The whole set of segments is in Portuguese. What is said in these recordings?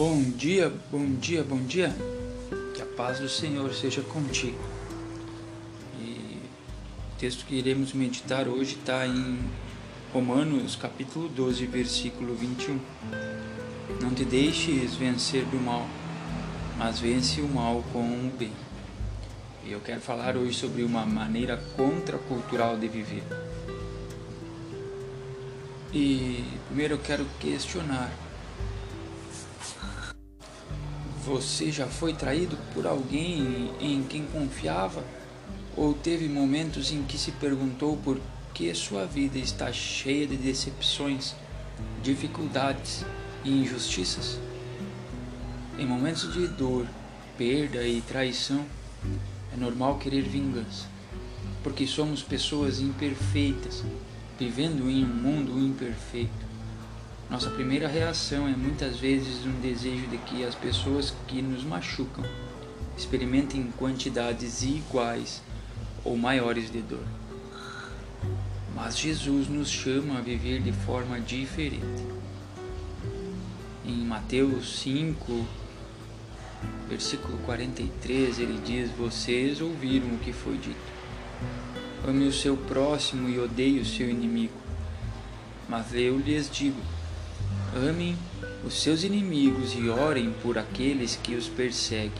Bom dia, bom dia, bom dia. Que a paz do Senhor seja contigo. E o texto que iremos meditar hoje está em Romanos capítulo 12, versículo 21. Não te deixes vencer do mal, mas vence o mal com o bem. E eu quero falar hoje sobre uma maneira contracultural de viver. E primeiro eu quero questionar você já foi traído por alguém em quem confiava? Ou teve momentos em que se perguntou por que sua vida está cheia de decepções, dificuldades e injustiças? Em momentos de dor, perda e traição, é normal querer vingança, porque somos pessoas imperfeitas, vivendo em um mundo imperfeito. Nossa primeira reação é muitas vezes um desejo de que as pessoas que nos machucam experimentem quantidades iguais ou maiores de dor. Mas Jesus nos chama a viver de forma diferente. Em Mateus 5, versículo 43, ele diz: Vocês ouviram o que foi dito. Ame o seu próximo e odeie o seu inimigo. Mas eu lhes digo: Amem os seus inimigos e orem por aqueles que os perseguem,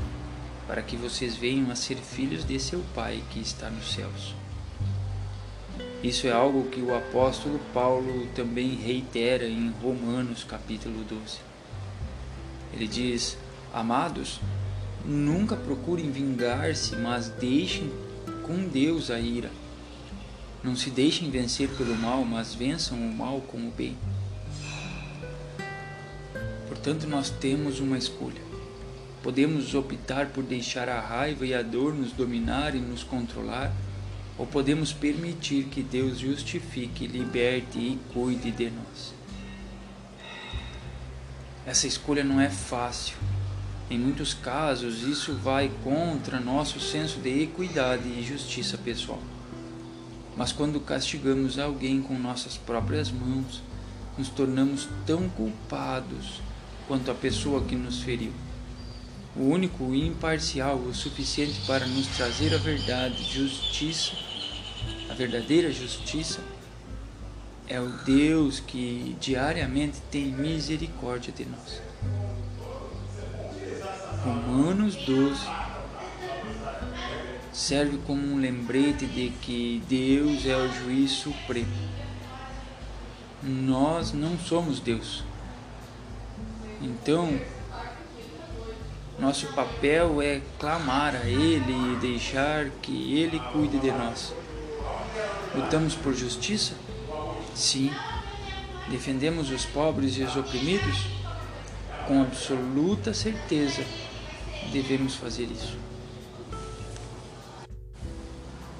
para que vocês venham a ser filhos de seu Pai que está nos céus. Isso é algo que o apóstolo Paulo também reitera em Romanos capítulo 12. Ele diz: Amados, nunca procurem vingar-se, mas deixem com Deus a ira. Não se deixem vencer pelo mal, mas vençam o mal com o bem. Portanto, nós temos uma escolha. Podemos optar por deixar a raiva e a dor nos dominar e nos controlar, ou podemos permitir que Deus justifique, liberte e cuide de nós. Essa escolha não é fácil. Em muitos casos, isso vai contra nosso senso de equidade e justiça pessoal. Mas quando castigamos alguém com nossas próprias mãos, nos tornamos tão culpados quanto a pessoa que nos feriu. O único e imparcial o suficiente para nos trazer a verdade, justiça, a verdadeira justiça, é o Deus que diariamente tem misericórdia de nós. Romanos 12 serve como um lembrete de que Deus é o juiz supremo. Nós não somos Deus. Então, nosso papel é clamar a Ele e deixar que Ele cuide de nós. Lutamos por justiça? Sim. Defendemos os pobres e os oprimidos? Com absoluta certeza devemos fazer isso.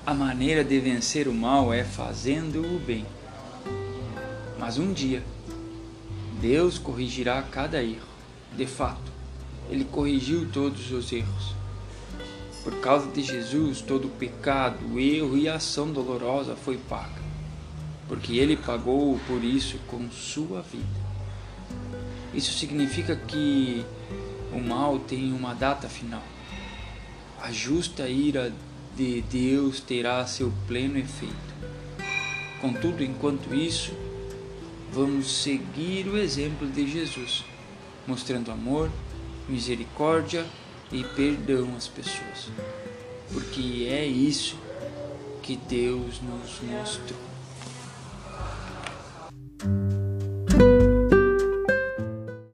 A maneira de vencer o mal é fazendo o bem. Mas um dia, Deus corrigirá cada erro. De fato, Ele corrigiu todos os erros. Por causa de Jesus, todo o pecado, erro e ação dolorosa foi paga, porque Ele pagou por isso com sua vida. Isso significa que o mal tem uma data final. A justa ira de Deus terá seu pleno efeito. Contudo, enquanto isso, vamos seguir o exemplo de Jesus, mostrando amor, misericórdia e perdão às pessoas, porque é isso que Deus nos mostrou.